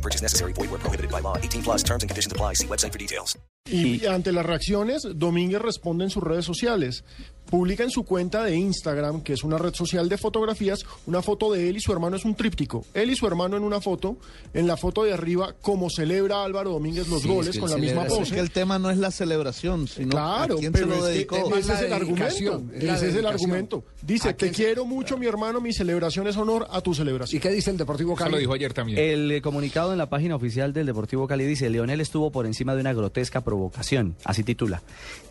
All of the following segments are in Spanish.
No purchase necessary. Void where prohibited by law. 18 plus terms and conditions apply. See website for details. Y ante las reacciones, Domínguez responde en sus redes sociales. Publica en su cuenta de Instagram, que es una red social de fotografías, una foto de él y su hermano es un tríptico. Él y su hermano en una foto, en la foto de arriba, como celebra Álvaro Domínguez los goles con la misma Es pose. que el tema no es la celebración, sino Claro, a quién pero se lo es que dedicó. ese es el argumento. es Ese es el argumento. Dice, ¿A te quiero mucho, mi hermano, mi celebración es honor a tu ¿Y celebración. qué dice el Deportivo Eso Cali? lo dijo ayer también. El eh, comunicado en la página oficial del Deportivo Cali dice, Leonel estuvo por encima de una grotesca provocación, así titula,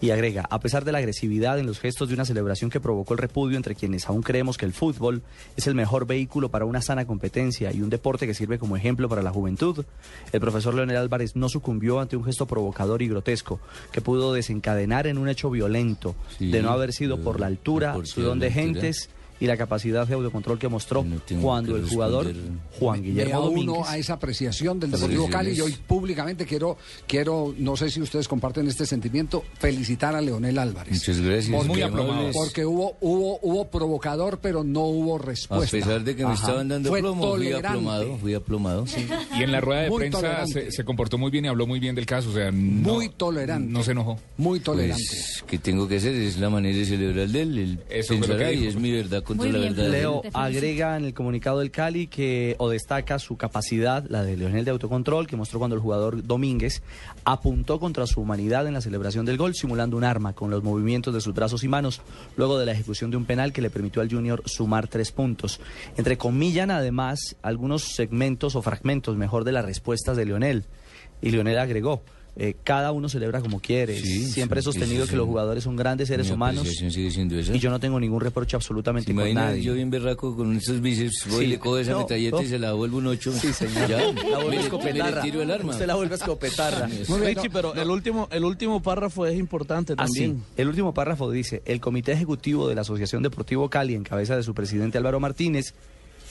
y agrega, a pesar de la agresividad en los gestos de una celebración que provocó el repudio entre quienes aún creemos que el fútbol es el mejor vehículo para una sana competencia y un deporte que sirve como ejemplo para la juventud, el profesor Leonel Álvarez no sucumbió ante un gesto provocador y grotesco que pudo desencadenar en un hecho violento de no haber sido por la altura, por su don de altura. gentes y la capacidad de autocontrol que mostró No cuando que el jugador. Juan Me Guillermo uno Domínguez a esa apreciación del Deportivo Cali y hoy públicamente quiero, quiero, no sé si ustedes comparten este sentimiento, felicitar a Leonel Álvarez. Muchas gracias. Porque, Muy porque hubo, hubo, hubo provocador, pero no hubo A respuesta. pesar de que me Ajá. estaban dando Fue plomo, fui tolerante. aplomado, fui aplomado. Y en la rueda de Muy prensa se, se comportó muy bien y habló muy bien del caso. O sea, no, Muy tolerante. No se enojó. Muy tolerante. Pues, ¿qué tengo que hacer? Es la manera de celebrar de él. Él Eso lo pensará que y es mi verdad contra Muy la bien, verdad. de él. Leo agrega en el comunicado del Cali que o destaca su capacidad, la de Leonel de autocontrol, que mostró cuando el jugador Domínguez apuntó contra su humanidad en la celebración del gol, simulando un arma con los movimientos de sus brazos y manos, luego de la ejecución de un penal que le permitió al Junior sumar tres puntos. Entre comillan, además, algunos segmentos o fragmentos, mejor, de las respuestas de Leonel. Y Leonel agregó. Eh, cada uno celebra como quiere. Sí, Siempre he sostenido sí, que los jugadores son grandes seres Mi humanos y yo no tengo ningún reproche absolutamente ¿Se con nadie. yo bien berraco con esos bíceps? Voy Sí. y le cojo esa No, y se la vuelvo un ocho. Sí, señor. Ya, La le- escopetarra. tiro el arma. Usted la vuelve escopetarra. Muy bien, Richie, no, pero el último el último párrafo es importante Así, también. el último párrafo dice, el Comité Ejecutivo de la Asociación Deportivo Cali, en cabeza de su presidente Álvaro Martínez,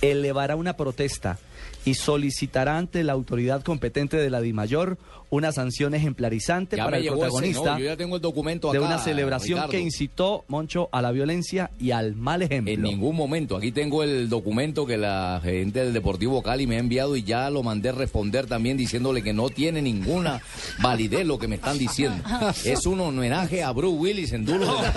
elevará una protesta y solicitará ante la autoridad competente de la DIMAYOR una sanción ejemplarizante Ya para el ese, protagonista ¿no? Yo ya tengo el documento de acá, una celebración Ricardo. que incitó, Moncho, a la violencia y al mal ejemplo. En ningún momento. Aquí tengo el documento que la gente del Deportivo Cali me ha enviado y ya lo mandé responder también diciéndole que no tiene ninguna validez lo que me están diciendo. Es un homenaje a Bruce Willis en duro. de-